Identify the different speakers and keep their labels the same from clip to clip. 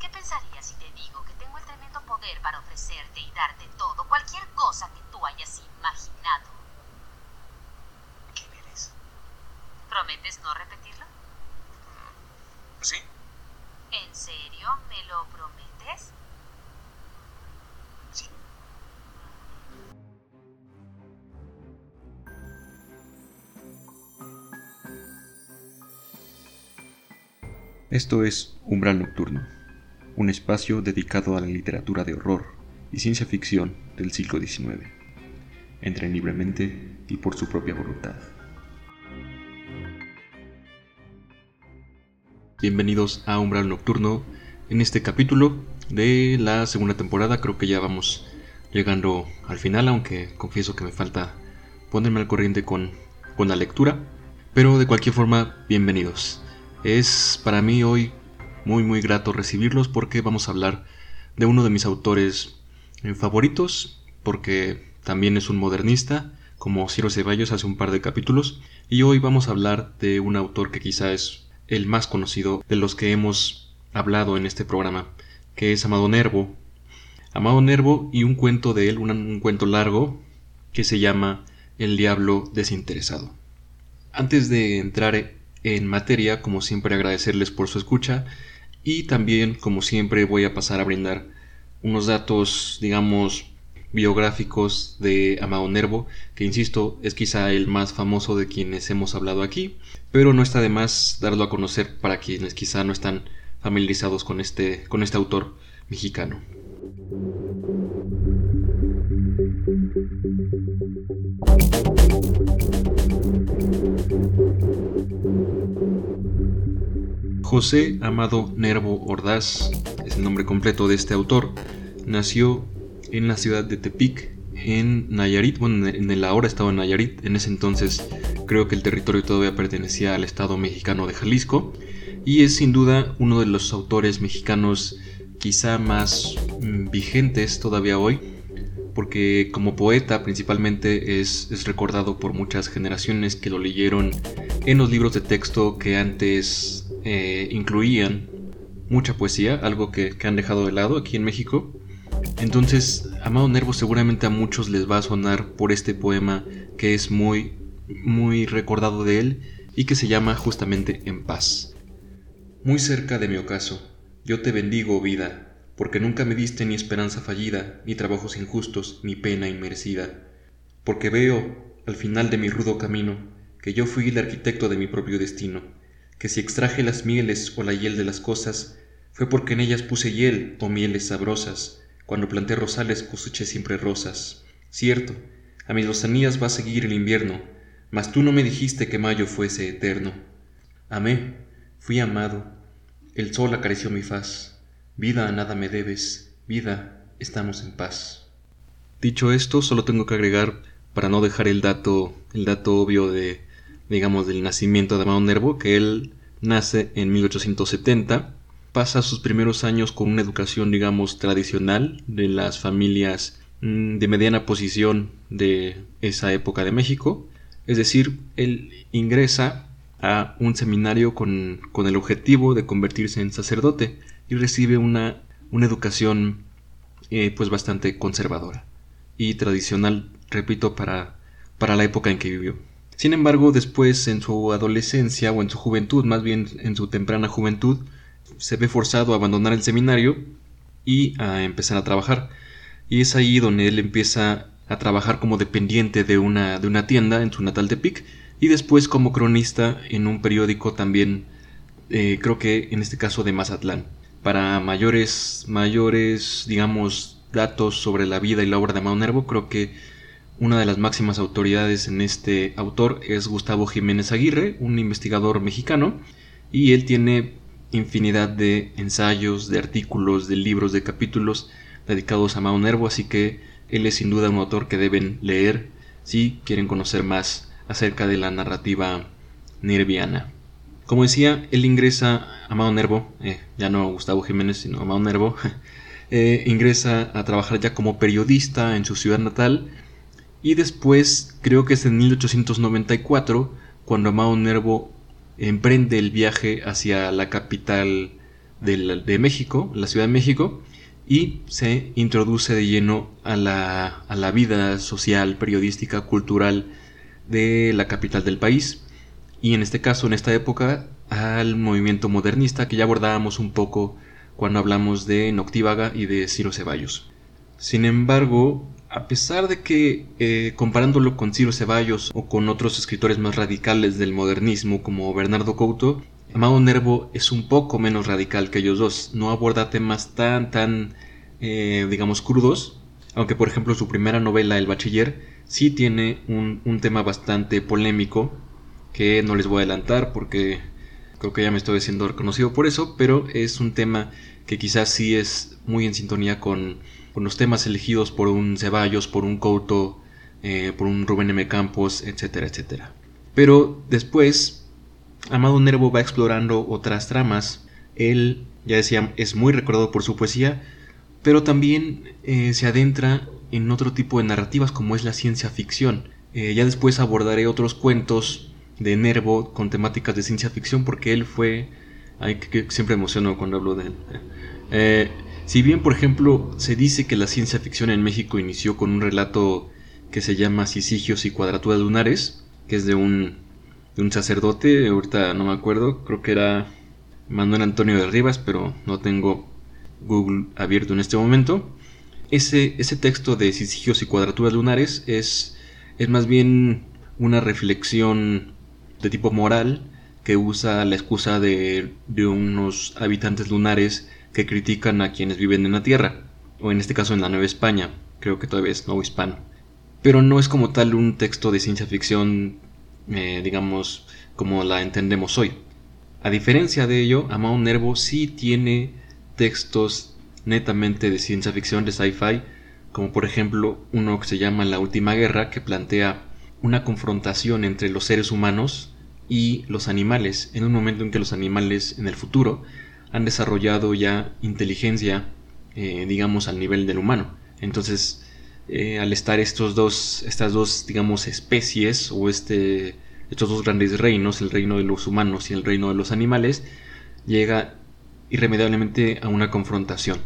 Speaker 1: ¿qué pensarías si te digo que tengo el tremendo poder para ofrecerte y darte todo, cualquier cosa que tú hayas imaginado?
Speaker 2: ¿Quién eres?
Speaker 1: ¿Prometes no repetirlo?
Speaker 2: ¿Sí?
Speaker 1: ¿En serio? ¿Me lo prometes?
Speaker 3: Esto es Umbral Nocturno, un espacio dedicado a la literatura de horror y ciencia ficción del siglo XIX. Entren libremente y por su propia voluntad. Bienvenidos a Umbral Nocturno en este capítulo de la segunda temporada. Creo que ya vamos llegando al final, aunque confieso que me falta ponerme al corriente con, con la lectura. Pero de cualquier forma, bienvenidos. Es para mí hoy muy muy grato recibirlos porque vamos a hablar de uno de mis autores eh, favoritos, porque también es un modernista, como Ciro Ceballos hace un par de capítulos, y hoy vamos a hablar de un autor que quizá es el más conocido de los que hemos hablado en este programa, que es Amado Nervo. Amado Nervo y un cuento de él, un, un cuento largo, que se llama El Diablo Desinteresado. Antes de entrar en materia, como siempre agradecerles por su escucha y también, como siempre, voy a pasar a brindar unos datos, digamos, biográficos de Amado Nervo, que insisto, es quizá el más famoso de quienes hemos hablado aquí, pero no está de más darlo a conocer para quienes quizá no están familiarizados con este, con este autor mexicano. José Amado Nervo Ordaz es el nombre completo de este autor. Nació en la ciudad de Tepic, en Nayarit, bueno, en el ahora estado en Nayarit, en ese entonces creo que el territorio todavía pertenecía al estado mexicano de Jalisco, y es sin duda uno de los autores mexicanos quizá más mm, vigentes todavía hoy, porque como poeta principalmente es, recordado por muchas generaciones que lo leyeron en los libros de texto que antes eh, incluían mucha poesía, algo que, que, han dejado de lado aquí en México. Entonces, Amado Nervo seguramente a muchos les va a sonar por este poema que es muy, muy recordado de él y que se llama justamente En paz. Muy cerca de mi ocaso, yo te bendigo, vida, porque nunca me diste ni esperanza fallida, ni trabajos injustos, ni pena inmerecida. Porque veo, al final de mi rudo camino, que yo fui el arquitecto de mi propio destino, que si extraje las mieles o la hiel de las cosas, fue porque en ellas puse hiel o mieles sabrosas, cuando planté rosales coseché siempre rosas. Cierto, a mis lozanías va a seguir el invierno, mas tú no me dijiste que mayo fuese eterno. Amé, fui amado, el sol acarició mi faz, vida a nada me debes, vida, estamos en paz. Dicho esto, solo tengo que agregar, para no dejar el dato, el dato obvio de digamos, del nacimiento de Amado Nervo, que él nace en 1870, pasa sus primeros años con una educación, digamos, tradicional de las familias mm, de mediana posición de esa época de México, es decir, él ingresa a un seminario con, con el objetivo de convertirse en sacerdote y recibe una, una educación eh, pues bastante conservadora y tradicional, repito, para, para la época en que vivió. Sin embargo, después en su adolescencia o en su juventud, más bien en su temprana juventud, se ve forzado a abandonar el seminario y a empezar a trabajar. Y es ahí donde él empieza a trabajar como dependiente de una, de una tienda en su natal Tepic y después como cronista en un periódico también, eh, creo que en este caso de Mazatlán. Para mayores, mayores, digamos, datos sobre la vida y la obra de Amado Nervo, creo que una de las máximas autoridades en este autor es Gustavo Jiménez Aguirre, un investigador mexicano, y él tiene infinidad de ensayos, de artículos, de libros, de capítulos dedicados a Mao Nervo, así que él es sin duda un autor que deben leer si quieren conocer más acerca de la narrativa nerviana. Como decía, él ingresa a Mao Nervo, eh, ya no Gustavo Jiménez, sino a Mao Nervo, eh, ingresa a trabajar ya como periodista en su ciudad natal, y después, creo que es en 1894, cuando Amado Nervo emprende el viaje hacia la capital de, México, la Ciudad de México, y se introduce de lleno a la, a la vida social, periodística, cultural de la capital del país, y en este caso, en esta época, al movimiento modernista que ya abordábamos un poco cuando hablamos de Noctívaga y de Ciro Ceballos. Sin embargo, a pesar de que eh, comparándolo con Ciro Ceballos o con otros escritores más radicales del modernismo como Bernardo Couto, Amado Nervo es un poco menos radical que ellos dos, no aborda temas tan, tan, eh, digamos, crudos, aunque por ejemplo su primera novela, El Bachiller, sí tiene un, un tema bastante polémico, que no les voy a adelantar porque creo que ya me estoy siendo reconocido por eso, pero es un tema que quizás sí es muy en sintonía con, los temas elegidos por un Ceballos, por un Couto, eh, por un Rubén M. Campos, etcétera, etcétera. Pero después, Amado Nervo va explorando otras tramas. Él, ya decía, es muy recordado por su poesía, pero también eh, se adentra en otro tipo de narrativas como es la ciencia ficción. Eh, ya después abordaré otros cuentos de Nervo con temáticas de ciencia ficción porque él fue... Ay, que, siempre emociono cuando hablo de él. Eh, si bien, por ejemplo, se dice que la ciencia ficción en México inició con un relato que se llama Sisigios y Cuadraturas Lunares, que es de un, de un sacerdote, ahorita no me acuerdo, creo que era Manuel Antonio de Rivas, pero no tengo Google abierto en este momento. Ese, ese texto de Sisigios y Cuadraturas Lunares es, es más bien una reflexión de tipo moral que usa la excusa de, unos habitantes lunares que critican a quienes viven en la Tierra, o en este caso en la Nueva España, creo que todavía es nuevo hispano. Pero no es como tal un texto de ciencia ficción, eh, digamos, como la entendemos hoy. A diferencia de ello, Amado Nervo sí tiene textos netamente de ciencia ficción, de sci-fi, como por ejemplo uno que se llama La Última Guerra, que plantea una confrontación entre los seres humanos y los animales, en un momento en que los animales en el futuro han desarrollado ya inteligencia, eh, digamos, al nivel del humano. Entonces, eh, al estar estos dos, estas dos, digamos, especies o este, estos dos grandes reinos, el reino de los humanos y el reino de los animales, llega irremediablemente a una confrontación.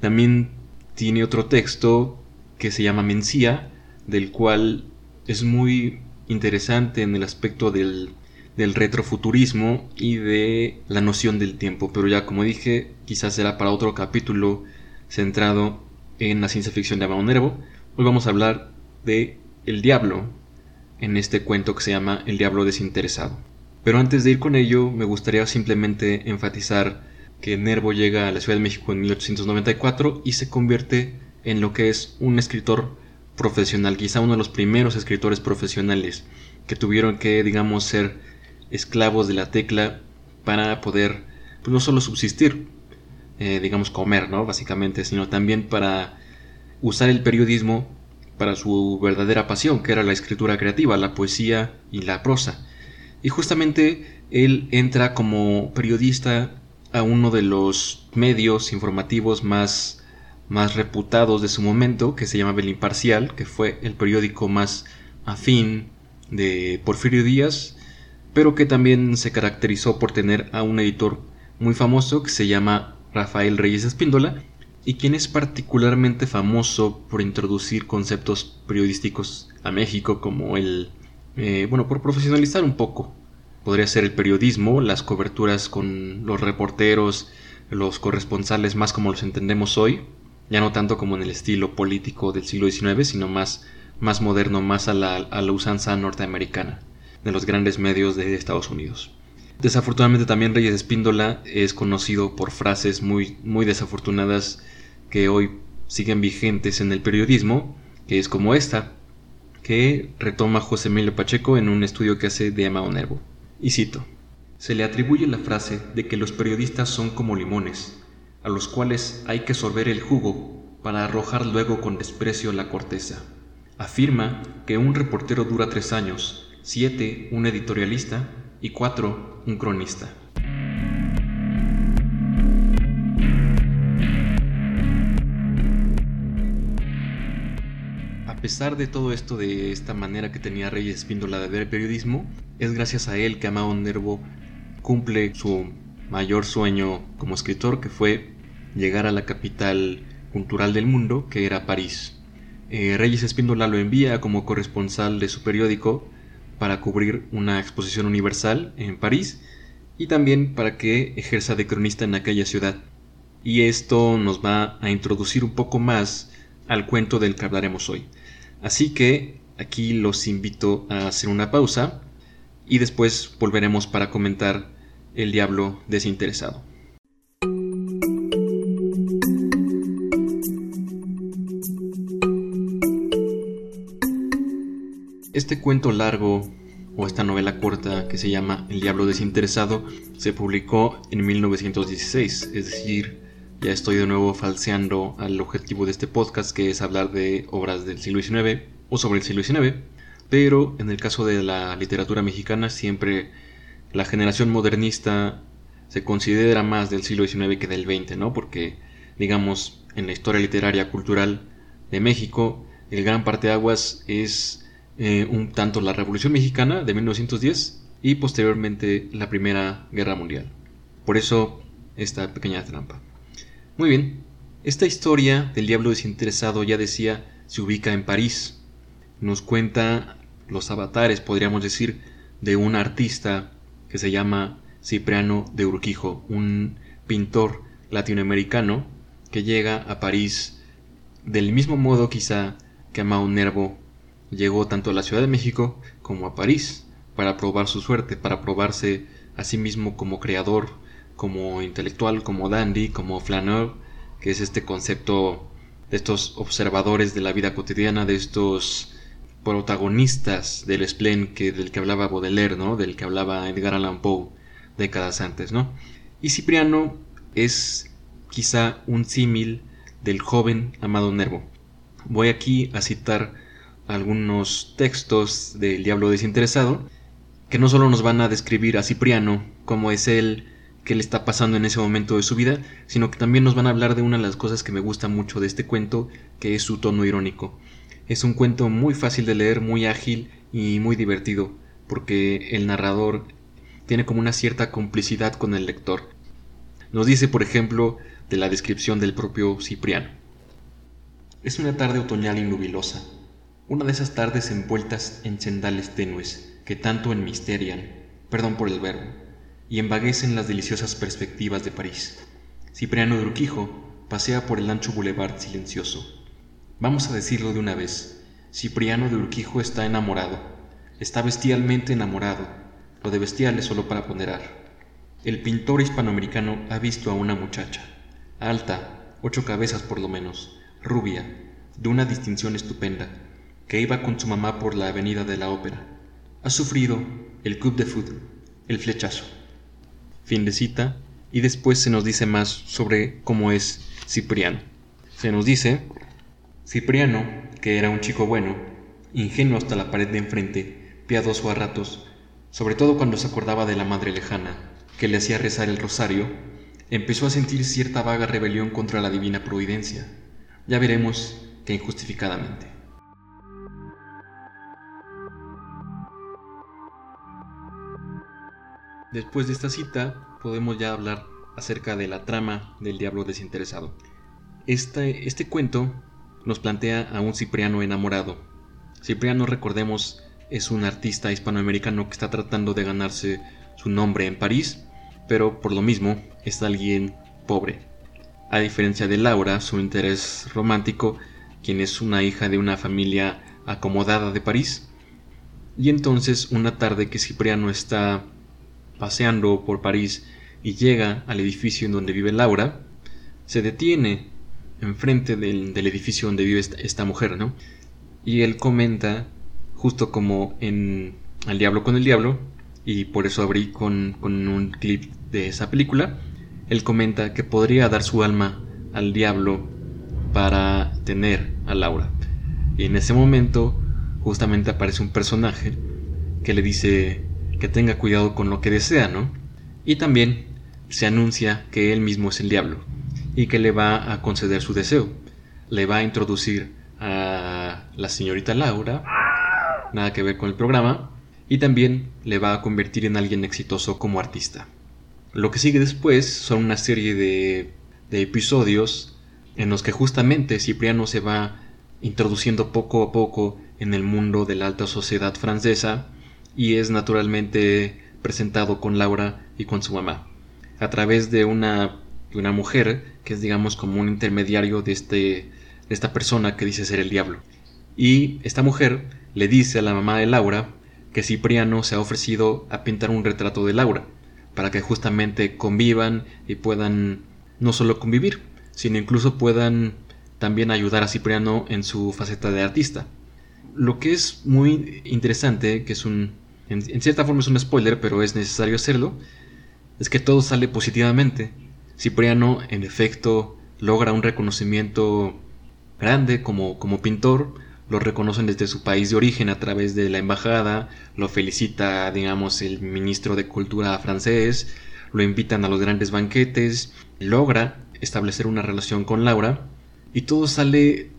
Speaker 3: También tiene otro texto que se llama Mencía, del cual es muy interesante en el aspecto del del retrofuturismo y de la noción del tiempo. Pero ya como dije, quizás será para otro capítulo centrado en la ciencia ficción de Amado Nervo. Hoy vamos a hablar de El Diablo en este cuento que se llama El Diablo Desinteresado. Pero antes de ir con ello, me gustaría simplemente enfatizar que Nervo llega a la Ciudad de México en 1894 y se convierte en lo que es un escritor profesional, quizá uno de los primeros escritores profesionales que tuvieron que, digamos, ser esclavos de la tecla para poder pues, no solo subsistir, eh, digamos comer, ¿no? Básicamente, sino también para usar el periodismo para su verdadera pasión, que era la escritura creativa, la poesía y la prosa. Y justamente él entra como periodista a uno de los medios informativos más, más reputados de su momento, que se llama El Imparcial, que fue el periódico más afín de Porfirio Díaz pero que también se caracterizó por tener a un editor muy famoso que se llama Rafael Reyes Espíndola y quien es particularmente famoso por introducir conceptos periodísticos a México como el, eh, bueno, por profesionalizar un poco. Podría ser el periodismo, las coberturas con los reporteros, los corresponsales más como los entendemos hoy, ya no tanto como en el estilo político del siglo XIX, sino más, más moderno, más a la, a la usanza norteamericana de los grandes medios de Estados Unidos. Desafortunadamente también Reyes Espíndola es conocido por frases muy, muy desafortunadas que hoy siguen vigentes en el periodismo, que es como esta, que retoma José Emilio Pacheco en un estudio que hace de Emma Nervo. Y cito, se le atribuye la frase de que los periodistas son como limones, a los cuales hay que sorber el jugo para arrojar luego con desprecio la corteza. Afirma que un reportero dura tres años, 7. Un editorialista y 4. Un cronista. A pesar de todo esto, de esta manera que tenía Reyes Espíndola de ver el periodismo, es gracias a él que Amado Nervo cumple su mayor sueño como escritor, que fue llegar a la capital cultural del mundo, que era París. Eh, Reyes Espíndola lo envía como corresponsal de su periódico para cubrir una exposición universal en París y también para que ejerza de cronista en aquella ciudad. Y esto nos va a introducir un poco más al cuento del que hablaremos hoy. Así que aquí los invito a hacer una pausa y después volveremos para comentar El Diablo desinteresado. Este cuento largo o esta novela corta que se llama El Diablo desinteresado se publicó en 1916, es decir, ya estoy de nuevo falseando al objetivo de este podcast que es hablar de obras del siglo XIX o sobre el siglo XIX, pero en el caso de la literatura mexicana siempre la generación modernista se considera más del siglo XIX que del XX, ¿no? Porque digamos en la historia literaria cultural de México el gran parteaguas es eh, un tanto la Revolución Mexicana de 1910 y posteriormente la Primera Guerra Mundial. Por eso esta pequeña trampa. Muy bien, esta historia del diablo desinteresado ya decía se ubica en París. Nos cuenta los avatares, podríamos decir, de un artista que se llama Cipriano de Urquijo, un pintor latinoamericano que llega a París del mismo modo quizá que Mao Nervo llegó tanto a la Ciudad de México como a París para probar su suerte, para probarse a sí mismo como creador, como intelectual, como dandy, como flaneur, que es este concepto de estos observadores de la vida cotidiana, de estos protagonistas del splen que, del que hablaba Baudelaire, ¿no? del que hablaba Edgar Allan Poe décadas antes. ¿no? Y Cipriano es quizá un símil del joven Amado Nervo. Voy aquí a citar algunos textos del Diablo desinteresado, que no solo nos van a describir a Cipriano, cómo es él, qué le está pasando en ese momento de su vida, sino que también nos van a hablar de una de las cosas que me gusta mucho de este cuento, que es su tono irónico. Es un cuento muy fácil de leer, muy ágil y muy divertido, porque el narrador tiene como una cierta complicidad con el lector. Nos dice, por ejemplo, de la descripción del propio Cipriano. Es una tarde otoñal y nubilosa una de esas tardes envueltas en sendales tenues que tanto enmisterian, perdón por el verbo, y envaguecen las deliciosas perspectivas de París. Cipriano de Urquijo pasea por el ancho boulevard silencioso. Vamos a decirlo de una vez, Cipriano de Urquijo está enamorado, está bestialmente enamorado, lo de bestial es solo para ponderar. El pintor hispanoamericano ha visto a una muchacha, alta, ocho cabezas por lo menos, rubia, de una distinción estupenda, que iba con su mamá por la avenida de la ópera. Ha sufrido el club de fútbol, el flechazo. Fin de cita, y después se nos dice más sobre cómo es Cipriano. Se nos dice, Cipriano, que era un chico bueno, ingenuo hasta la pared de enfrente, piadoso a ratos, sobre todo cuando se acordaba de la madre lejana, que le hacía rezar el rosario, empezó a sentir cierta vaga rebelión contra la divina providencia. Ya veremos que injustificadamente. Después de esta cita, podemos ya hablar acerca de la trama del diablo desinteresado. Este, este cuento nos plantea a un Cipriano enamorado. Cipriano, recordemos, es un artista hispanoamericano que está tratando de ganarse su nombre en París, pero por lo mismo es alguien pobre. A diferencia de Laura, su interés romántico, quien es una hija de una familia acomodada de París. Y entonces, una tarde que Cipriano está paseando por París y llega al edificio en donde vive Laura, se detiene enfrente del, del edificio donde vive esta, mujer, ¿no? Y él comenta, justo como en Al Diablo con el Diablo, y por eso abrí con, con un clip de esa película, él comenta que podría dar su alma al diablo para tener a Laura. Y en ese momento justamente aparece un personaje que le dice, que tenga cuidado con lo que desea, ¿no? Y también se anuncia que él mismo es el diablo y que le va a conceder su deseo. Le va a introducir a la señorita Laura, nada que ver con el programa, y también le va a convertir en alguien exitoso como artista. Lo que sigue después son una serie de, de episodios en los que justamente Cipriano se va introduciendo poco a poco en el mundo de la alta sociedad francesa y es naturalmente presentado con Laura y con su mamá a través de una, una mujer que es digamos como un intermediario de, este, de esta persona que dice ser el diablo. Y esta mujer le dice a la mamá de Laura que Cipriano se ha ofrecido a pintar un retrato de Laura, para que justamente convivan y puedan no solo convivir, sino incluso puedan también ayudar a Cipriano en su faceta de artista. Lo que es muy interesante, que es un, en, cierta forma es un spoiler, pero es necesario hacerlo, es que todo sale positivamente. Cipriano, en efecto, logra un reconocimiento grande como, como pintor, lo reconocen desde su país de origen a través de la embajada, lo felicita, digamos, el ministro de Cultura francés, lo invitan a los grandes banquetes, logra establecer una relación con Laura y todo sale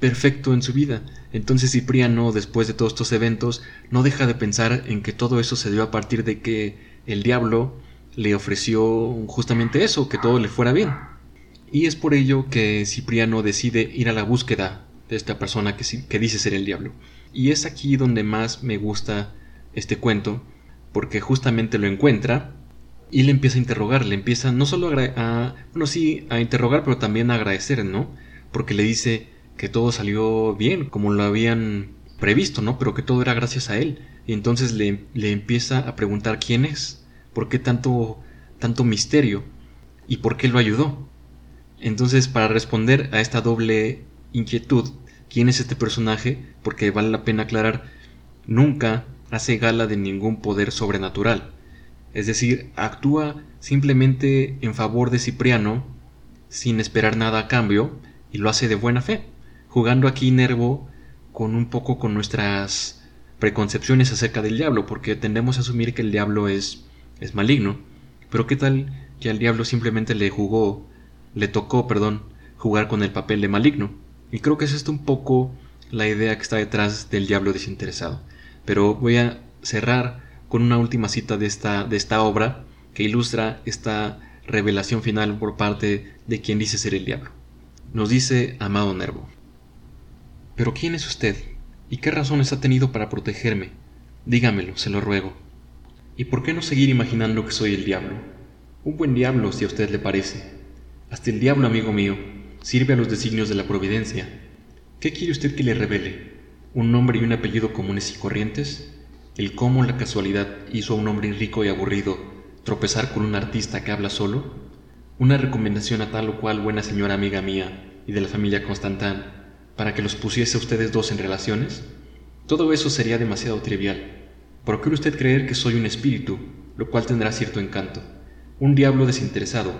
Speaker 3: perfecto en su vida. Entonces Cipriano, después de todos estos eventos, no deja de pensar en que todo eso se dio a partir de que el diablo le ofreció justamente eso, que todo le fuera bien. Y es por ello que Cipriano decide ir a la búsqueda de esta persona que, dice ser el diablo. Y es aquí donde más me gusta este cuento, porque justamente lo encuentra y le empieza a interrogar, le empieza no solo a, bueno, sí, a interrogar, pero también a agradecer, ¿no? Porque le dice que todo salió bien, como lo habían previsto, ¿no? Pero que todo era gracias a él. Y entonces le, le empieza a preguntar quién es, por qué tanto, tanto misterio y por qué lo ayudó. Entonces, para responder a esta doble inquietud, quién es este personaje, porque vale la pena aclarar, nunca hace gala de ningún poder sobrenatural. Es decir, actúa simplemente en favor de Cipriano, sin esperar nada a cambio, y lo hace de buena fe, jugando aquí Nervo con un poco con nuestras preconcepciones acerca del diablo, porque tendemos a asumir que el diablo es, es maligno. Pero qué tal que al diablo simplemente le jugó, le tocó, perdón, jugar con el papel de maligno. Y creo que es esto un poco la idea que está detrás del diablo desinteresado. Pero voy a cerrar con una última cita de esta, de esta obra que ilustra esta revelación final por parte de quien dice ser el diablo. Nos dice Amado Nervo. Pero ¿quién es usted? ¿Y qué razones ha tenido para protegerme? Dígamelo, se lo ruego. ¿Y por qué no seguir imaginando que soy el diablo? Un buen diablo, si a usted le parece. Hasta el diablo, amigo mío, sirve a los designios de la providencia. ¿Qué quiere usted que le revele? ¿Un nombre y un apellido comunes y corrientes? ¿El cómo la casualidad hizo a un hombre rico y aburrido tropezar con un artista que habla solo? ¿Una recomendación a tal o cual buena señora amiga mía y de la familia Constantin para que los pusiese a ustedes dos en relaciones? Todo eso sería demasiado trivial. Procure usted creer que soy un espíritu, lo cual tendrá cierto encanto. Un diablo desinteresado,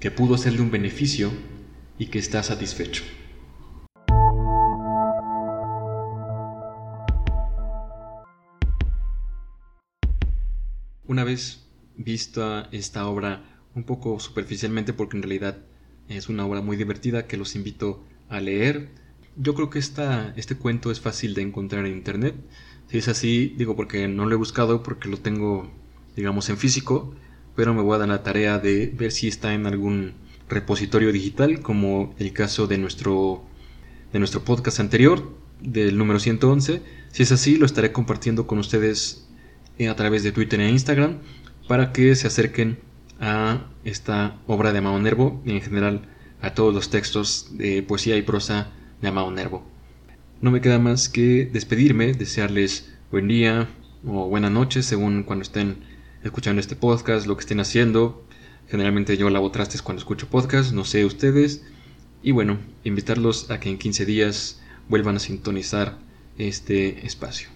Speaker 3: que pudo hacerle un beneficio y que está satisfecho. Una vez vista esta obra un poco superficialmente porque en realidad es una obra muy divertida que los invito a leer. Yo creo que esta, este cuento es fácil de encontrar en internet. Si es así, digo porque no lo he buscado porque lo tengo, digamos, en físico, pero me voy a dar la tarea de ver si está en algún repositorio digital, como el caso de nuestro, de nuestro podcast anterior, del número 111. Si es así, lo estaré compartiendo con ustedes eh, a través de Twitter e Instagram para que se acerquen a esta obra de Amado Nervo y en general a todos los textos de poesía y prosa de Amado Nervo. No me queda más que despedirme, desearles buen día o buena noche según cuando estén escuchando este podcast, lo que estén haciendo, Generalmente yo lavo trastes cuando escucho podcast, no sé ustedes. Y bueno, invitarlos a que en 15 días vuelvan a sintonizar este espacio.